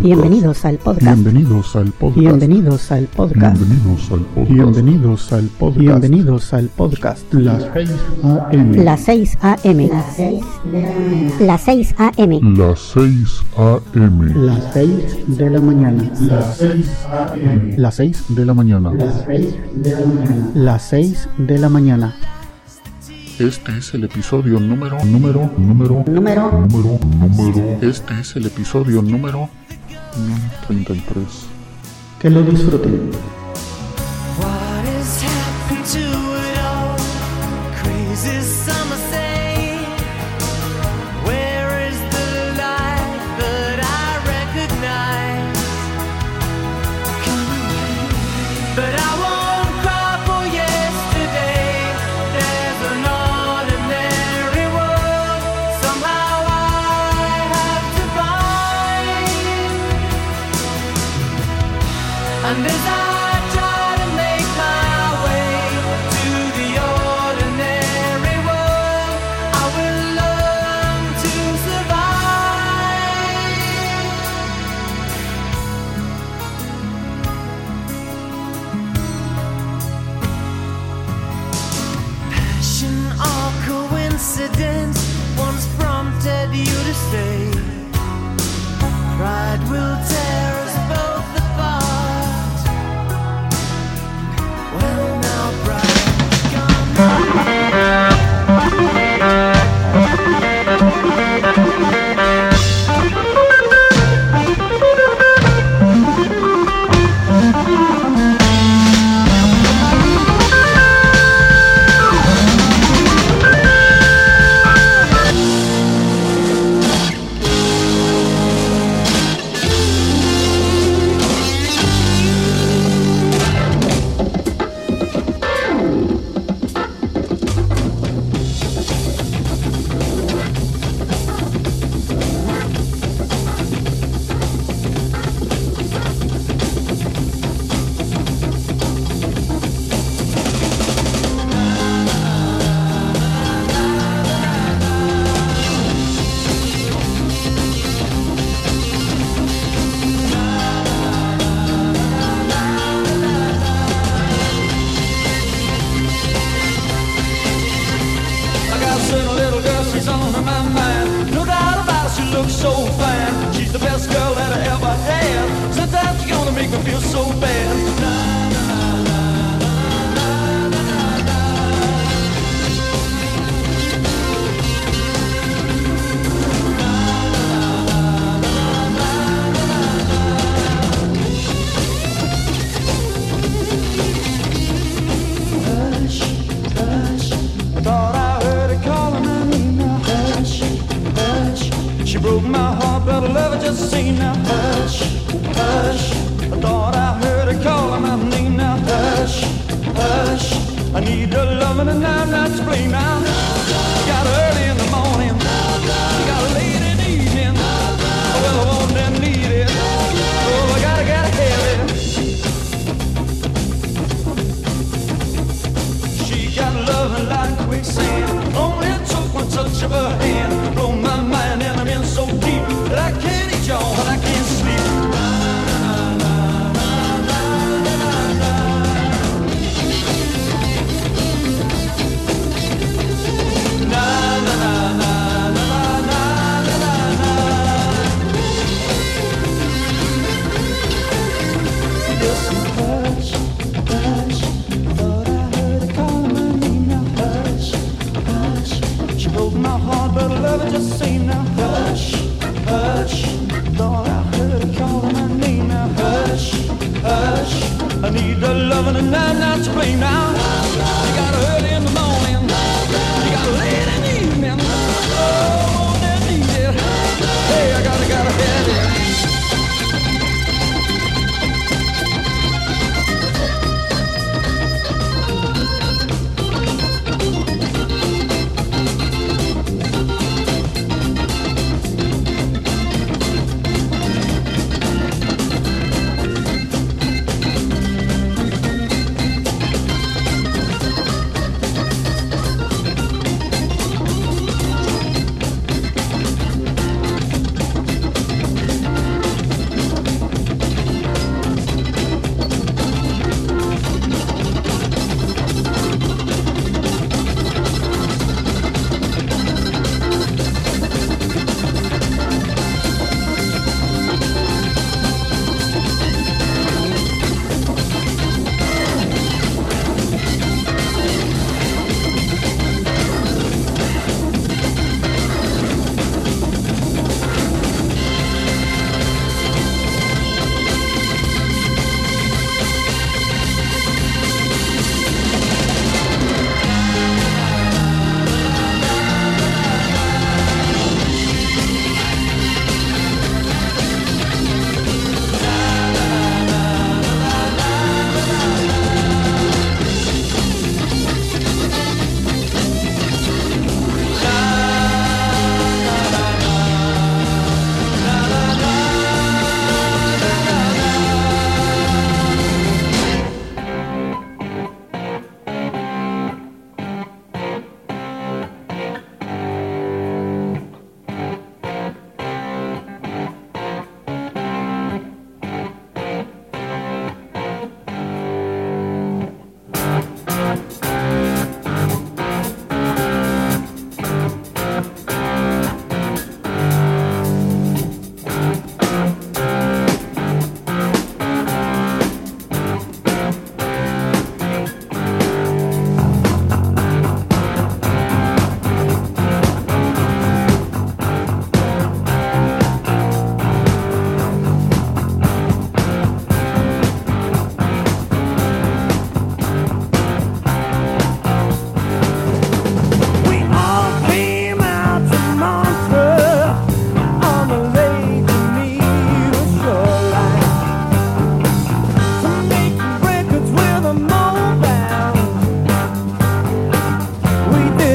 Bienvenidos al podcast. Bienvenidos al podcast. Bienvenidos al podcast. Bienvenidos al podcast. Bienvenidos al podcast. Bienvenidos al podcast. Bienvenidos al podcast. Las 6 AM. Las 6 AM. Las 6 AM. Las 6 AM. Las 6 de la mañana. Las 6 AM. Las 6 de la mañana. Las 6 de la mañana. Las 6 de la mañana. Este es el episodio número, número, número, Número número, número. Este es el episodio número mm, 33. Que lo disfruten. Need loving and I'm not to blame now. She got early in the morning. She got late in the evening. Well, I want and need it. Oh, I gotta, gotta have it. She got loving like quicksand. Only took one touch of her hand. Blow I need the loving and I'm not to blame now. You got her early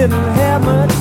didn't have much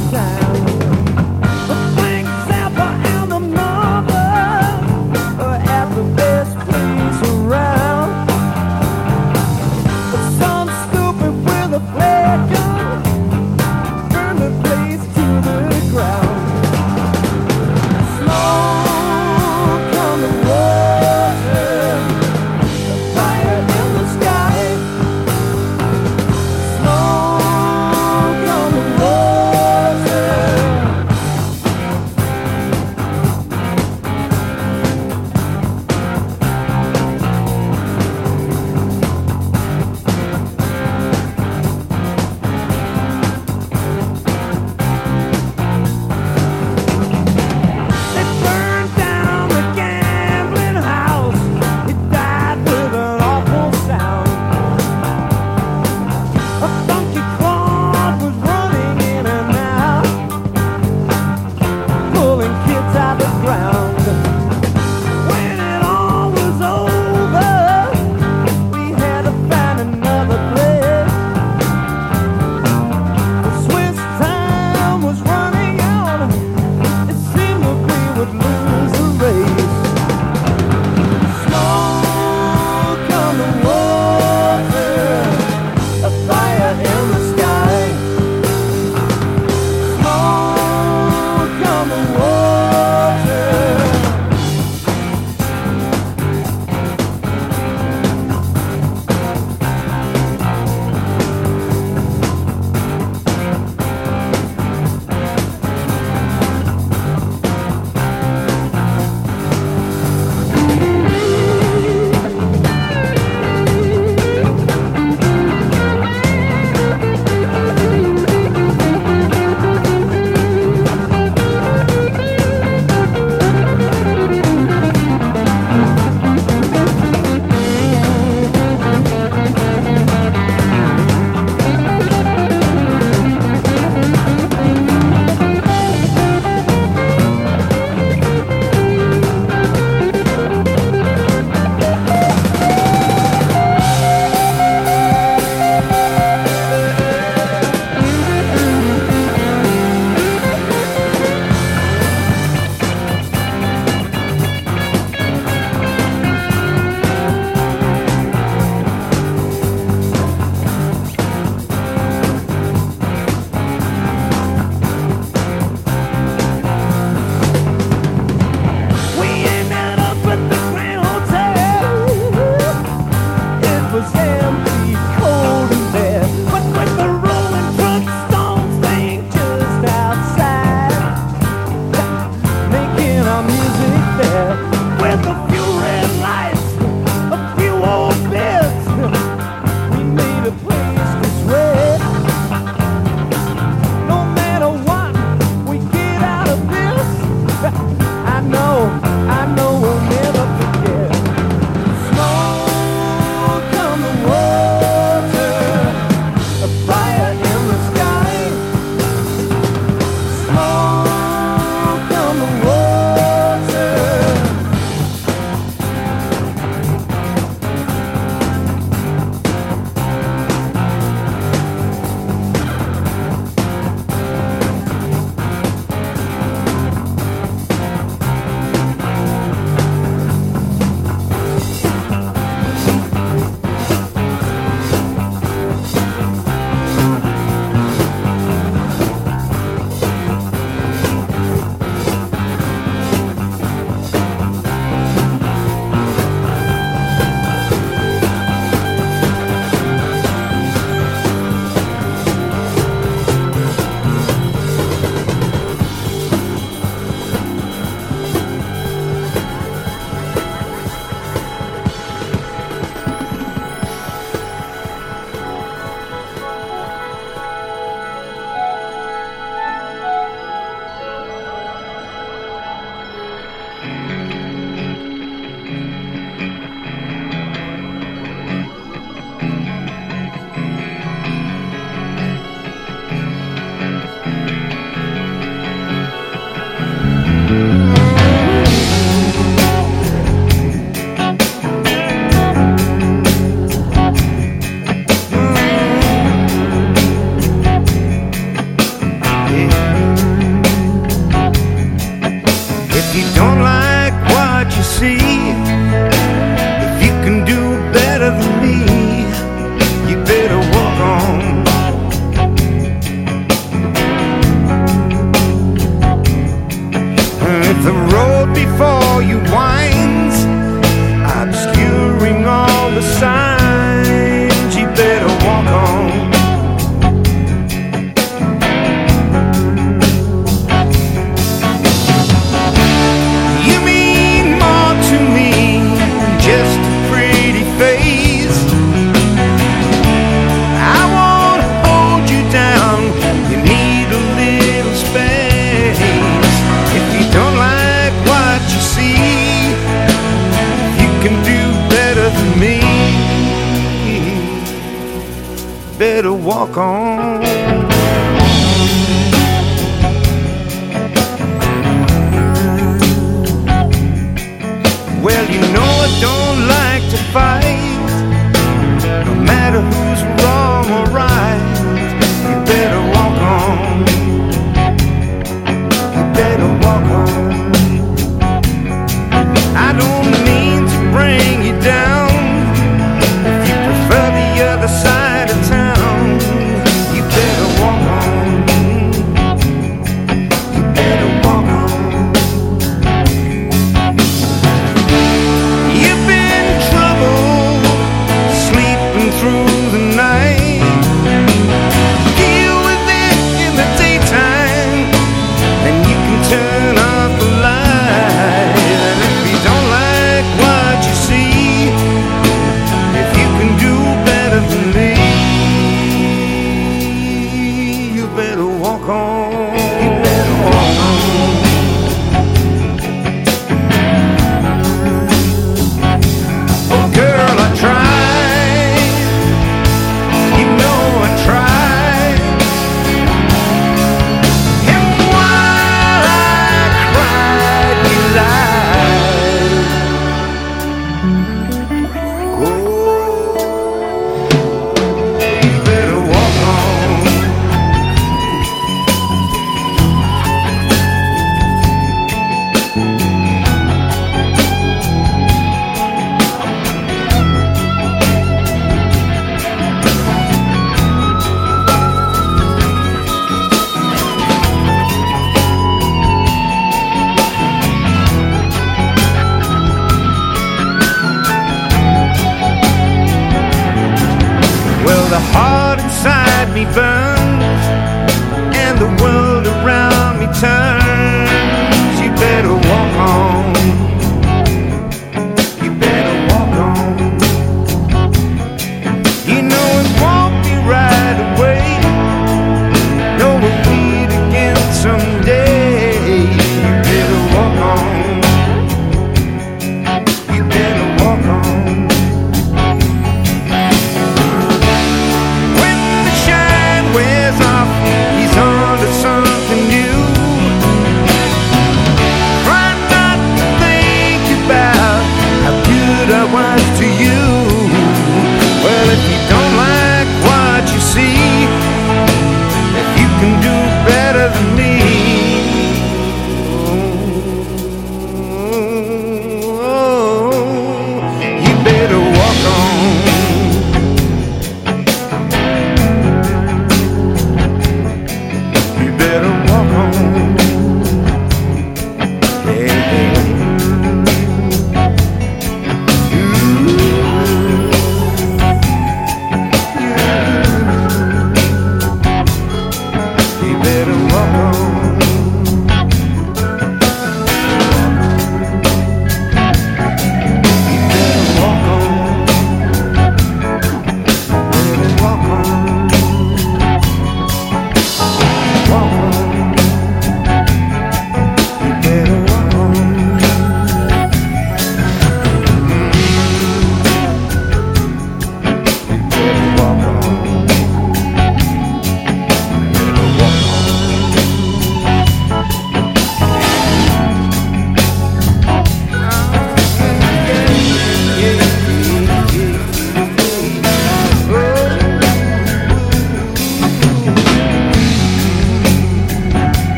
gone.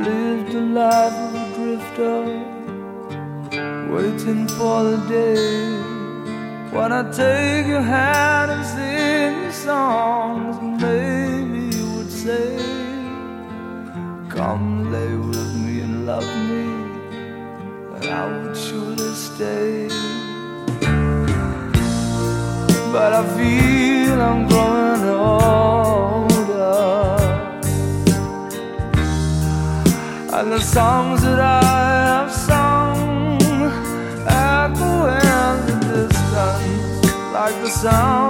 lived a life of a drifter, waiting for the day when I take your hand and sing you songs, and maybe you would say, Come lay with me and love me, and I would surely stay. But I feel I'm growing. the songs that I have sung echo in the distance like the sound.